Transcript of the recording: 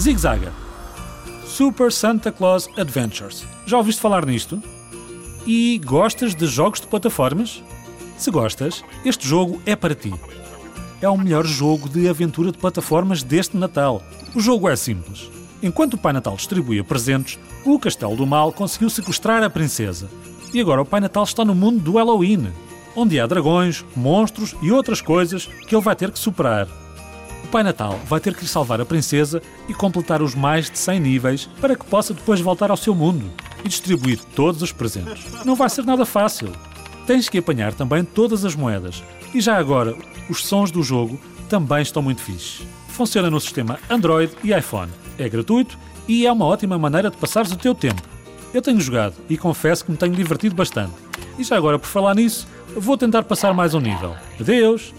Zig Zaga. Super Santa Claus Adventures. Já ouviste falar nisto? E gostas de jogos de plataformas? Se gostas, este jogo é para ti. É o melhor jogo de aventura de plataformas deste Natal. O jogo é simples. Enquanto o Pai Natal distribuía presentes, o Castelo do Mal conseguiu sequestrar a princesa. E agora o Pai Natal está no mundo do Halloween, onde há dragões, monstros e outras coisas que ele vai ter que superar. Pai Natal vai ter que salvar a princesa e completar os mais de 100 níveis para que possa depois voltar ao seu mundo e distribuir todos os presentes. Não vai ser nada fácil. Tens que apanhar também todas as moedas. E já agora, os sons do jogo também estão muito fixes. Funciona no sistema Android e iPhone. É gratuito e é uma ótima maneira de passares o teu tempo. Eu tenho jogado e confesso que me tenho divertido bastante. E já agora, por falar nisso, vou tentar passar mais um nível. Adeus!